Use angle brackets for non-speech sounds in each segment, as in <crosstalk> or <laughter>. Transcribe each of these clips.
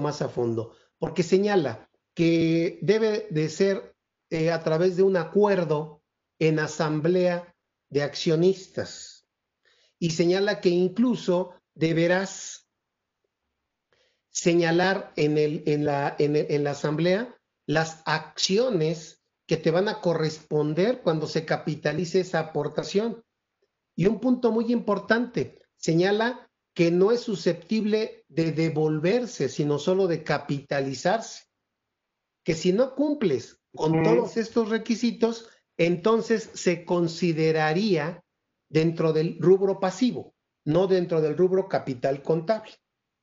más a fondo, porque señala que debe de ser eh, a través de un acuerdo en asamblea de accionistas y señala que incluso deberás señalar en, el, en, la, en la asamblea las acciones que te van a corresponder cuando se capitalice esa aportación. Y un punto muy importante, señala que no es susceptible de devolverse, sino solo de capitalizarse. Que si no cumples con todos estos requisitos, entonces se consideraría dentro del rubro pasivo, no dentro del rubro capital contable.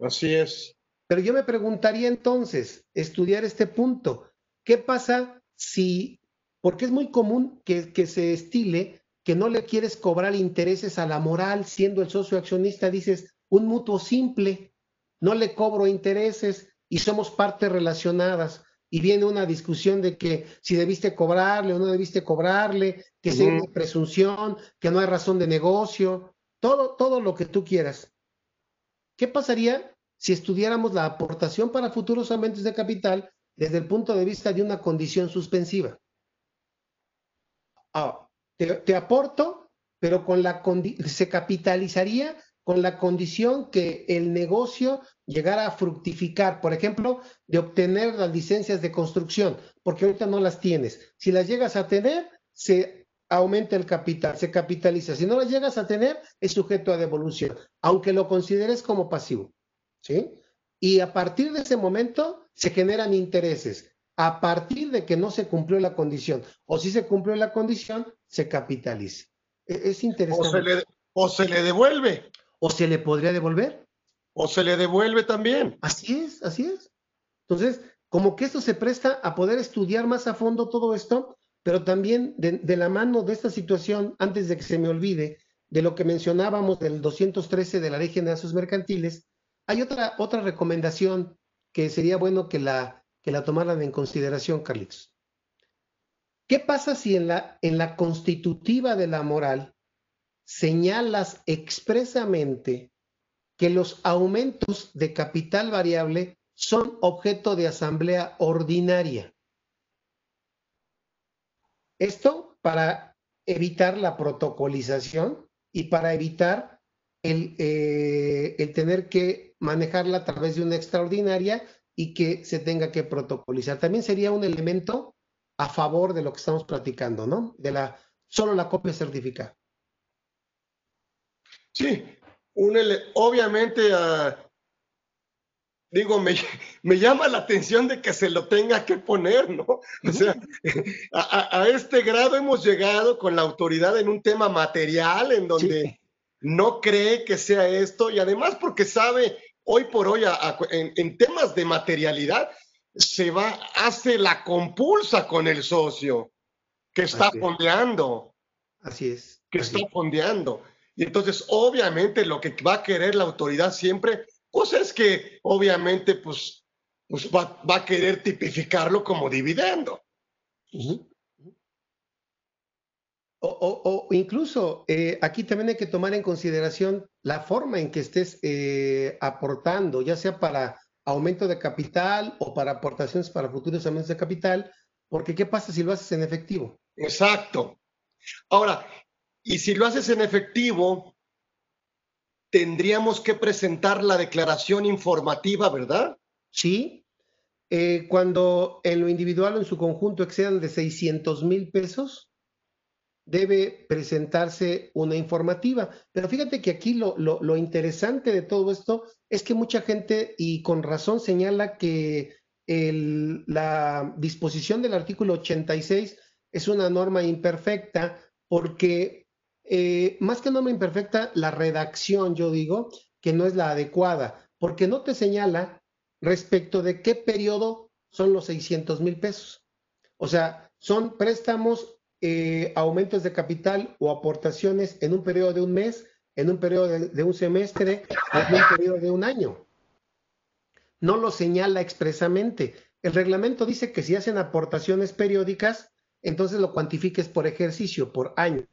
Así es. Pero yo me preguntaría entonces, estudiar este punto, ¿qué pasa si, porque es muy común que, que se estile que no le quieres cobrar intereses a la moral, siendo el socio accionista, dices, un mutuo simple, no le cobro intereses y somos partes relacionadas y viene una discusión de que si debiste cobrarle o no debiste cobrarle, que sea una presunción, que no hay razón de negocio, todo, todo lo que tú quieras. ¿Qué pasaría si estudiáramos la aportación para futuros aumentos de capital desde el punto de vista de una condición suspensiva? Ah, te, aporto, pero con la se capitalizaría con la condición que el negocio llegara a fructificar, por ejemplo, de obtener las licencias de construcción, porque ahorita no las tienes. Si las llegas a tener, se aumenta el capital, se capitaliza. Si no las llegas a tener, es sujeto a devolución, aunque lo consideres como pasivo. ¿Sí? Y a partir de ese momento se generan intereses. A partir de que no se cumplió la condición, o si se cumplió la condición, se capitaliza. E-, es interesante. o se le devuelve o se le podría devolver. O se le devuelve también. Así es, así es. Entonces, como que esto se presta a poder estudiar más a fondo todo esto, pero también de, la mano de esta situación, antes de que se me olvide, de lo que mencionábamos del 213 de la Ley General de Sus Mercantiles, hay otra, otra recomendación que sería bueno que la, que la tomaran en consideración, Carlitos. ¿Qué pasa si en la, en la constitutiva de la moral señalas expresamente que los aumentos de capital variable son objeto de asamblea ordinaria. Esto para evitar la protocolización y para evitar el, eh, el, tener que manejarla a través de una extraordinaria y que se tenga que protocolizar. También sería un elemento a favor de lo que estamos platicando, ¿no? De la solo la copia certificada. Sí, obviamente, uh, digo, me, me, llama la atención de que se lo tenga que poner, ¿no? O sea, a, a, este grado hemos llegado con la autoridad en un tema material en donde no cree que sea esto y además porque sabe hoy por hoy en, en, temas de materialidad se va, hace la compulsa con el socio que está fondeando. Así es. Que está fondeando. Y entonces, obviamente, lo que va a querer la autoridad siempre, pues es que, obviamente, pues, pues va, a querer tipificarlo como dividendo. o, incluso eh, aquí también hay que tomar en consideración la forma en que estés eh, aportando, ya sea para aumento de capital o para aportaciones para futuros aumentos de capital, porque ¿qué pasa si lo haces en efectivo? Exacto. Ahora, y si lo haces en efectivo, tendríamos que presentar la declaración informativa, ¿verdad? Sí. Eh, cuando en lo individual o en su conjunto excedan de 600 mil pesos, debe presentarse una informativa. Pero fíjate que aquí lo, lo, interesante de todo esto es que mucha gente, y con razón, señala que la disposición del artículo 86 es una norma imperfecta porque eh, más que norma imperfecta, la redacción, yo digo, que no es la adecuada, porque no te señala respecto de qué periodo son los 600 mil pesos. O sea, son préstamos, eh, aumentos de capital o aportaciones en un periodo de un mes, en un periodo de, un semestre en un periodo de un año. No lo señala expresamente. El reglamento dice que si hacen aportaciones periódicas, entonces lo cuantifiques por ejercicio, por año.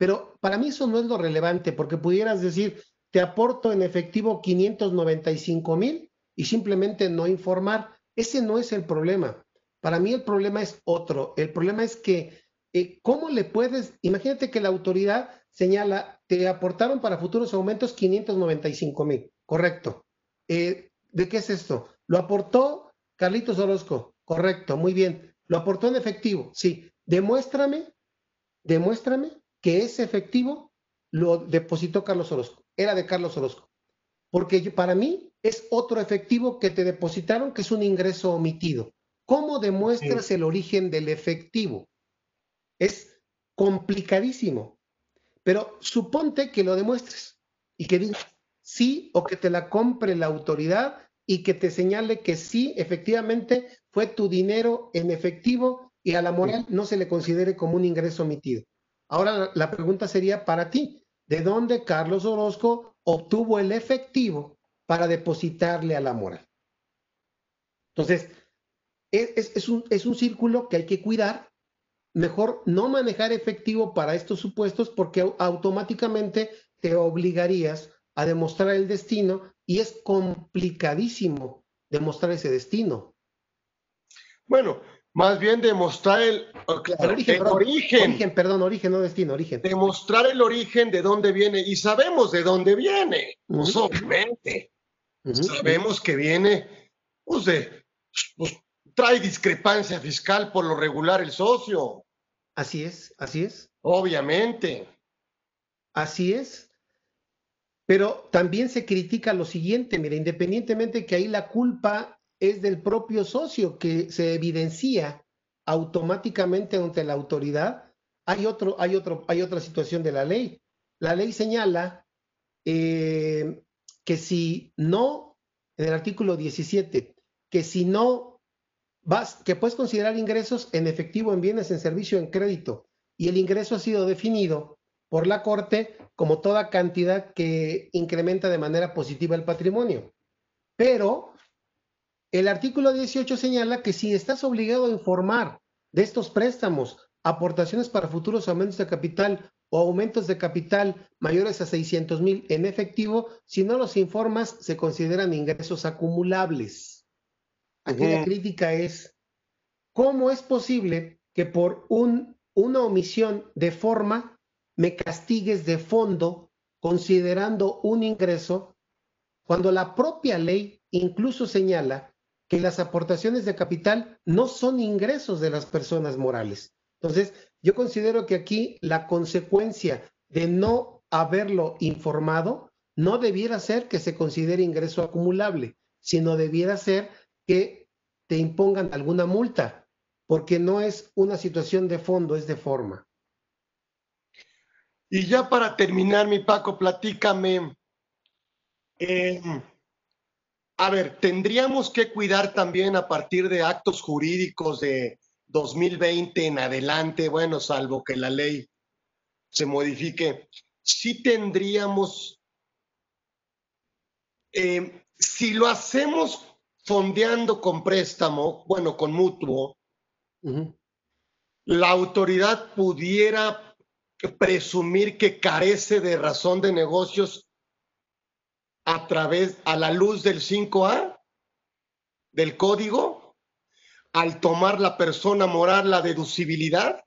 Pero para mí eso no es lo relevante, porque pudieras decir, te aporto en efectivo 595 mil y simplemente no informar. Ese no es el problema. Para mí el problema es otro. El problema es que, eh, ¿cómo le puedes? Imagínate que la autoridad señala, te aportaron para futuros aumentos 595 mil. Correcto. Eh, ¿De qué es esto? Lo aportó Carlitos Orozco. Correcto, muy bien. Lo aportó en efectivo. Sí. Demuéstrame, demuéstrame que ese efectivo lo depositó Carlos Orozco. Era de Carlos Orozco. Porque para mí es otro efectivo que te depositaron, que es un ingreso omitido. ¿Cómo demuestras el origen del efectivo? Es complicadísimo. Pero suponte que lo demuestres y que digas sí o que te la compre la autoridad y que te señale que sí, efectivamente, fue tu dinero en efectivo y a la moral no se le considere como un ingreso omitido. Ahora la pregunta sería para ti, ¿de dónde Carlos Orozco obtuvo el efectivo para depositarle a la moral? Entonces, es, un, es un círculo que hay que cuidar mejor no manejar efectivo para estos supuestos porque automáticamente te obligarías a demostrar el destino y es complicadísimo demostrar ese destino. Bueno, más bien demostrar el, origen, origen, Perdón, origen, no destino, origen. Demostrar el origen de dónde viene y sabemos de dónde viene, pues, obviamente. Sabemos que viene, pues de, pues, trae discrepancia fiscal por lo regular el socio. Así es, así es. Obviamente. Así es. Pero también se critica lo siguiente, mira, independientemente que ahí la culpa es del propio socio que se evidencia automáticamente ante la autoridad, hay otro, hay otro, hay otra situación de la ley. La ley señala eh, que si no, en el artículo 17, que si no vas, que puedes considerar ingresos en efectivo, en bienes, en servicio, en crédito. Y el ingreso ha sido definido por la Corte como toda cantidad que incrementa de manera positiva el patrimonio. Pero el artículo 18 señala que si estás obligado a informar de estos préstamos, aportaciones para futuros aumentos de capital o aumentos de capital mayores a 600 mil en efectivo, si no los informas, se consideran ingresos acumulables. Aquí la crítica es, ¿cómo es posible que por un, una omisión de forma me castigues de fondo considerando un ingreso cuando la propia ley incluso señala que las aportaciones de capital no son ingresos de las personas morales? Entonces, yo considero que aquí la consecuencia de no haberlo informado no debiera ser que se considere ingreso acumulable, sino debiera ser que te impongan alguna multa, porque no es una situación de fondo, es de forma. Y ya para terminar, mi Paco, platícame. Em, a ver, tendríamos que cuidar también a partir de actos jurídicos de 2020 en adelante, bueno, salvo que la ley se modifique, sí tendríamos, em, si lo hacemos fondeando con préstamo, bueno, con mutuo, la autoridad pudiera presumir que carece de razón de negocios a través, a la luz del 5A del código, al tomar la persona moral la deducibilidad?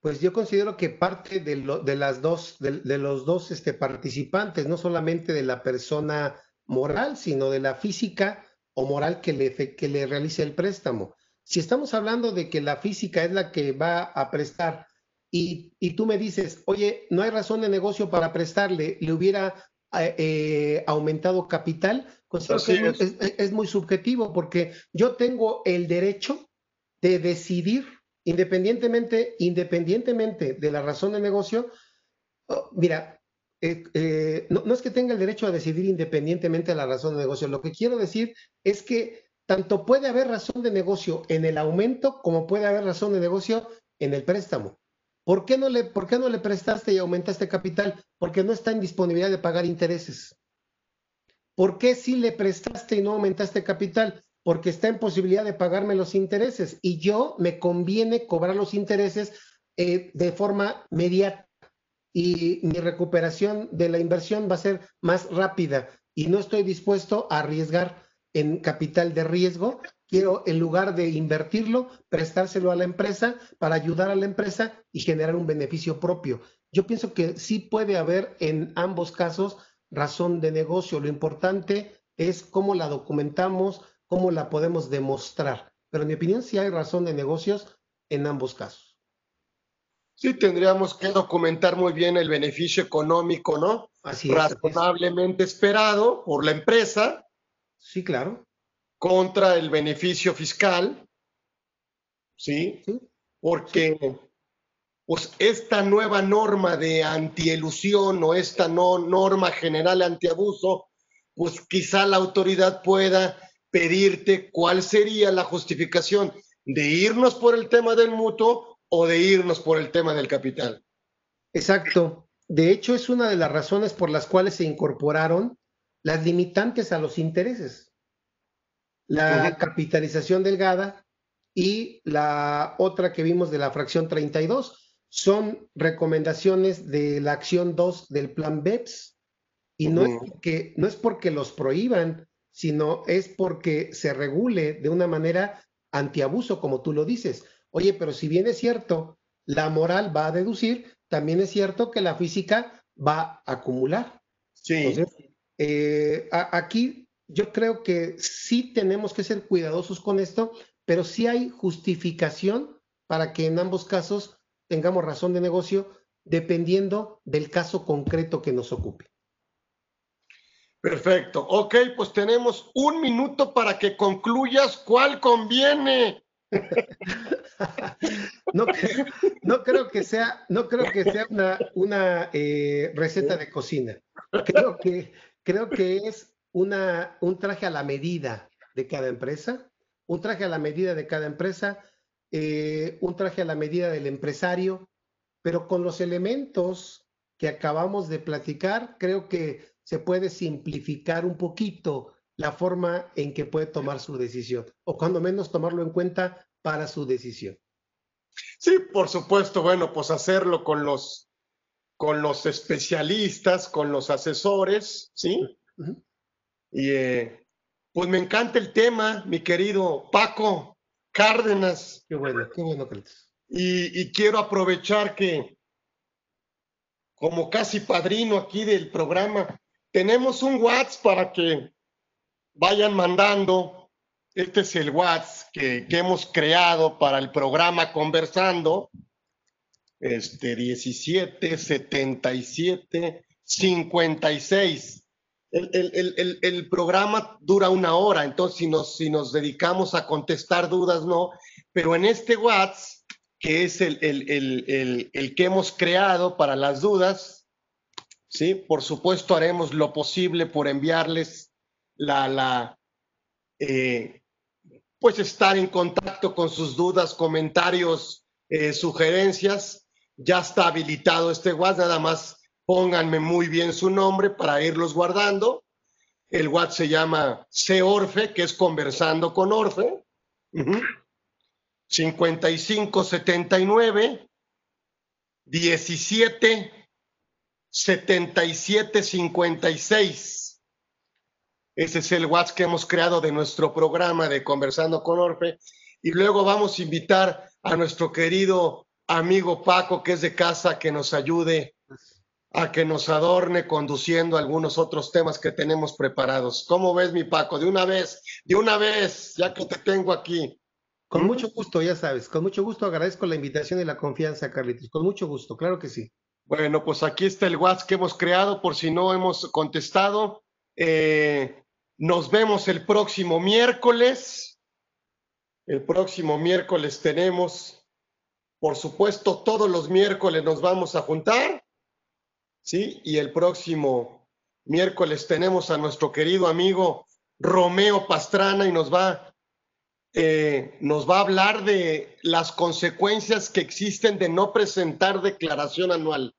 Pues yo considero que parte de, de las dos, de, los dos este, participantes, no solamente de la persona moral, sino de la física, o moral que le, que le realice el préstamo. Si estamos hablando de que la física es la que va a prestar y, tú me dices, oye, no hay razón de negocio para prestarle, le hubiera eh, aumentado capital, es, muy subjetivo porque yo tengo el derecho de decidir independientemente, independientemente de la razón de negocio. Oh, mira, eh, eh, no, es que tenga el derecho a decidir independientemente de la razón de negocio. Lo que quiero decir es que tanto puede haber razón de negocio en el aumento como puede haber razón de negocio en el préstamo. ¿Por qué no le, prestaste y aumentaste capital? Porque no está en disponibilidad de pagar intereses. ¿Por qué sí le prestaste y no aumentaste capital? Porque está en posibilidad de pagarme los intereses y yo me conviene cobrar los intereses eh, de forma mediata y mi recuperación de la inversión va a ser más rápida y no estoy dispuesto a arriesgar en capital de riesgo, quiero en lugar de invertirlo, prestárselo a la empresa para ayudar a la empresa y generar un beneficio propio. Yo pienso que sí puede haber en ambos casos razón de negocio. Lo importante es cómo la documentamos, cómo la podemos demostrar. Pero en mi opinión sí hay razón de negocios en ambos casos. Sí, tendríamos que documentar muy bien el beneficio económico, ¿no? Así es. Razonablemente esperado por la empresa. Sí, claro. Contra el beneficio fiscal. Sí. Porque pues esta nueva norma de antielusión o esta no, norma general antiabuso, pues quizá la autoridad pueda pedirte cuál sería la justificación de irnos por el tema del mutuo o de irnos por el tema del capital. Exacto. De hecho, es una de las razones por las cuales se incorporaron las limitantes a los intereses. La capitalización delgada y la otra que vimos de la fracción 32 son recomendaciones de la acción 2 del plan BEPS y no, es porque, no es porque los prohíban, sino es porque se regule de una manera antiabuso, como tú lo dices. Oye, pero si bien es cierto, la moral va a deducir, también es cierto que la física va a acumular. Sí. Entonces, eh, aquí yo creo que sí tenemos que ser cuidadosos con esto, pero sí hay justificación para que en ambos casos tengamos razón de negocio dependiendo del caso concreto que nos ocupe. Perfecto. Ok, pues tenemos un minuto para que concluyas cuál conviene. <laughs> no, creo que sea, no creo que sea una, una eh, receta de cocina. Creo que, creo que es una, un traje a la medida de cada empresa, un traje a la medida de cada empresa eh, un traje a la medida del empresario, pero con los elementos que acabamos de platicar, creo que se puede simplificar un poquito la forma en que puede tomar su decisión, o cuando menos tomarlo en cuenta para su decisión. Sí, por supuesto, bueno, pues hacerlo con los, con los especialistas, con los asesores, ¿sí? Y eh, pues me encanta el tema, mi querido Paco. Cárdenas. Qué bueno, qué bueno, y, y quiero aprovechar que, como casi padrino aquí del programa, tenemos un WhatsApp para que vayan mandando. Este es el WhatsApp que, que, hemos creado para el programa Conversando. Este 17 77 56 el, programa dura una hora, entonces si nos, si nos dedicamos a contestar dudas, no, pero en este WhatsApp, que es el, que hemos creado para las dudas, ¿sí? Por supuesto haremos lo posible por enviarles la, la eh, pues estar en contacto con sus dudas, comentarios, eh, sugerencias. Ya está habilitado este WhatsApp, nada más pónganme muy bien su nombre para irlos guardando. El WhatsApp se llama Orfe, que es conversando con Orfe. 5579 17 77 56. Ese es el WhatsApp que hemos creado de nuestro programa de Conversando con Orfe. Y luego vamos a invitar a nuestro querido amigo Paco, que es de casa, que nos ayude a que nos adorne conduciendo algunos otros temas que tenemos preparados. ¿Cómo ves, mi Paco? De una vez, de una vez, ya que te tengo aquí. Con mucho gusto, ya sabes, con mucho gusto agradezco la invitación y la confianza, Carlitos. Con mucho gusto, claro que sí. Bueno, pues aquí está el WhatsApp que hemos creado por si no hemos contestado. Eh, nos vemos el próximo miércoles. El próximo miércoles tenemos, por supuesto, todos los miércoles nos vamos a juntar ¿sí? Y el próximo miércoles tenemos a nuestro querido amigo Romeo Pastrana y nos va, eh, nos va a hablar de las consecuencias que existen de no presentar declaración anual.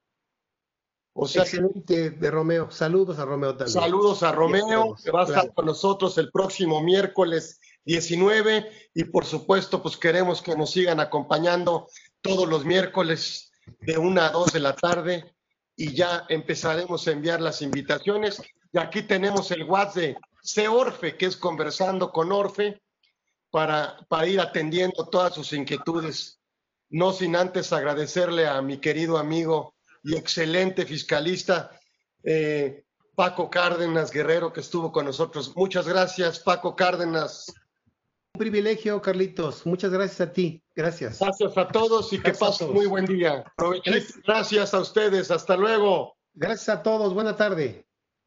O sea, Excelente de Romeo. Saludos a Romeo también. Saludos a Romeo, que va a estar con nosotros el próximo miércoles 19 y por supuesto, pues queremos que nos sigan acompañando todos los miércoles de una a dos de la tarde y ya empezaremos a enviar las invitaciones. Y aquí tenemos el WhatsApp de CEORFE, que es conversando con Orfe, para, para ir atendiendo todas sus inquietudes. No sin antes agradecerle a mi querido amigo y excelente fiscalista, eh, Paco Cárdenas Guerrero, que estuvo con nosotros. Muchas gracias, Paco Cárdenas. Un privilegio, Carlitos. Muchas gracias a ti. Gracias. Gracias a todos y que pasen muy buen día. Gracias a ustedes. Hasta luego. Gracias a todos. Buena tarde.